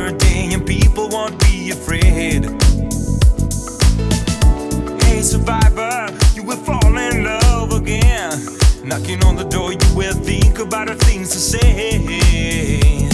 another day and people won't be afraid. Hey, survivor, you will fall in love again. Knocking on the door, you will think about the things to say.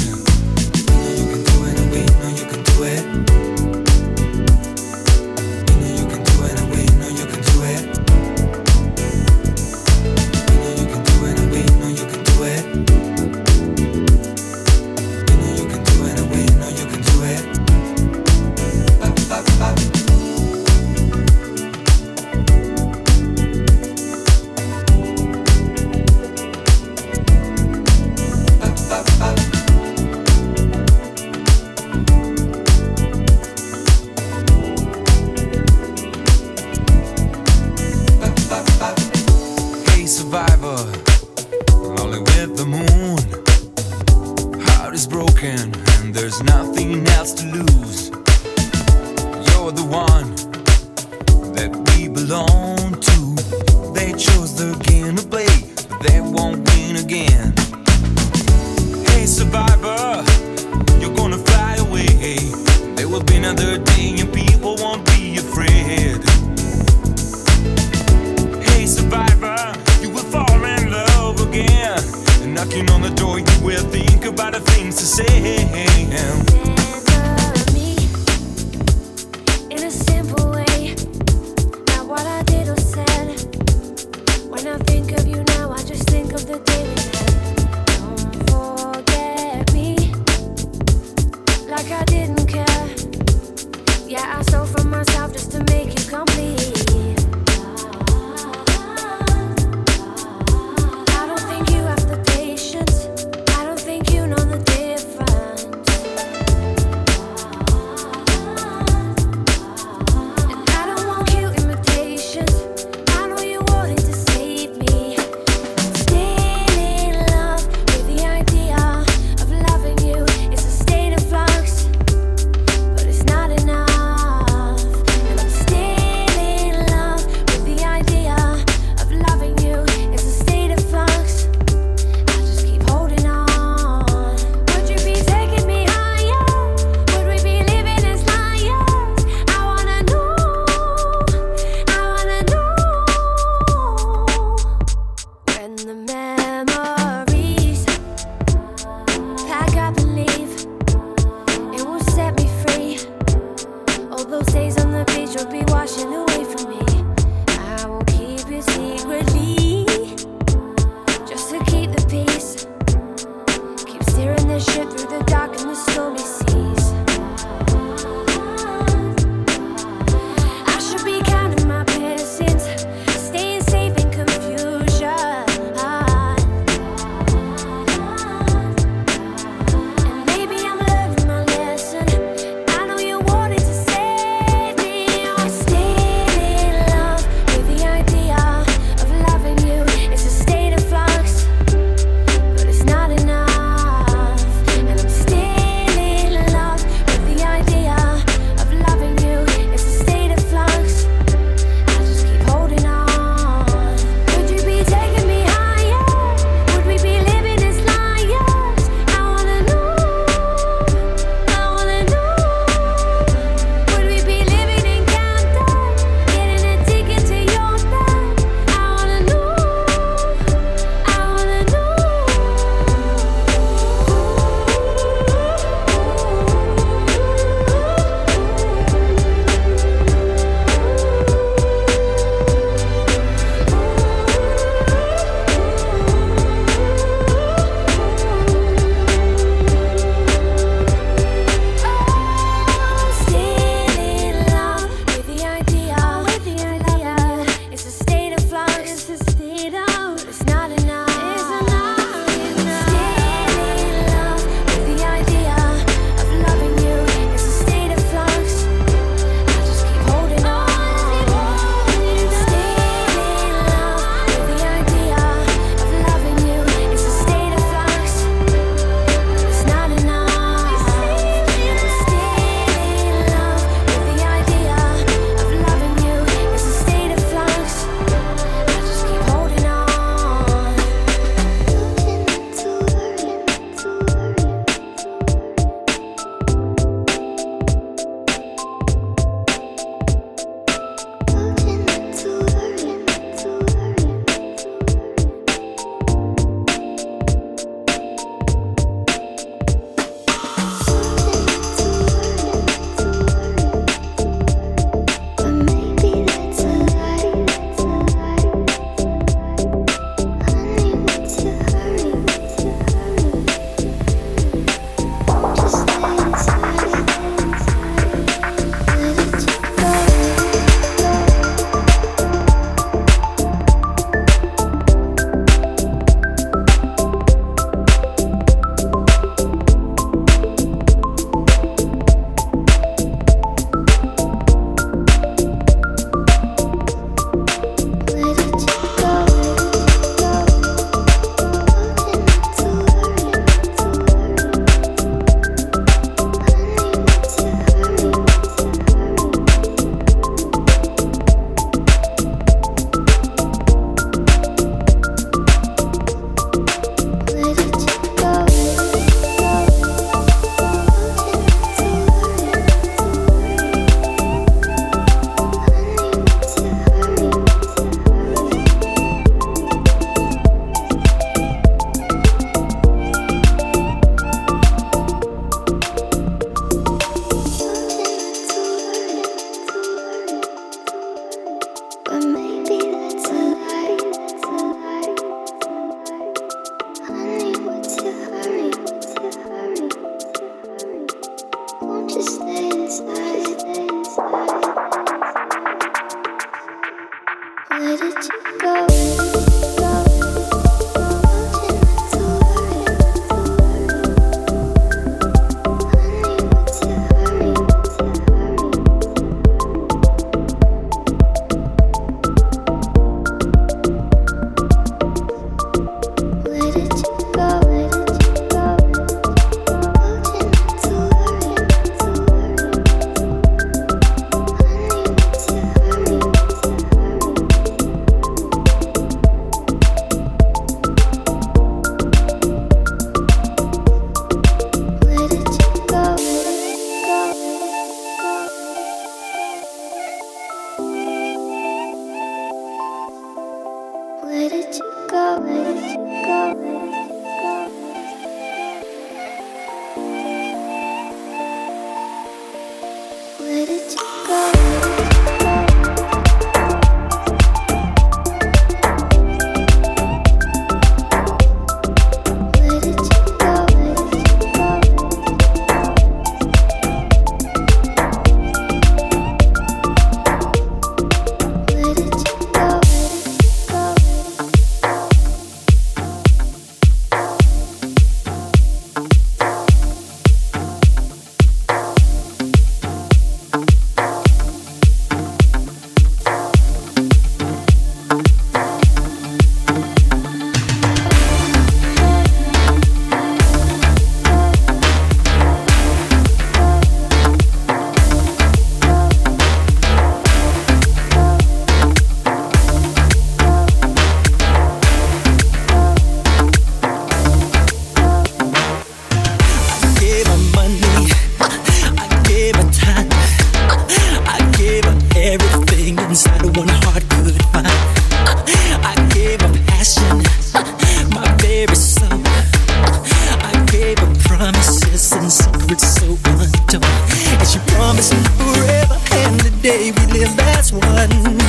Live as one.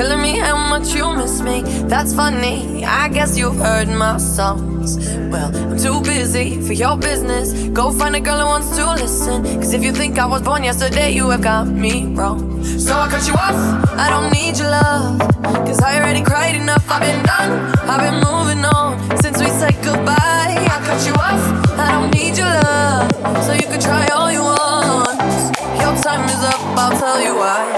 Telling me how much you miss me. That's funny, I guess you've heard my songs. Well, I'm too busy for your business. Go find a girl who wants to listen. Cause if you think I was born yesterday, you have got me wrong. So I cut you off, I don't need your love. Cause I already cried enough, I've been done. I've been moving on since we said goodbye. I cut you off, I don't need your love. So you can try all you want. Your time is up, I'll tell you why.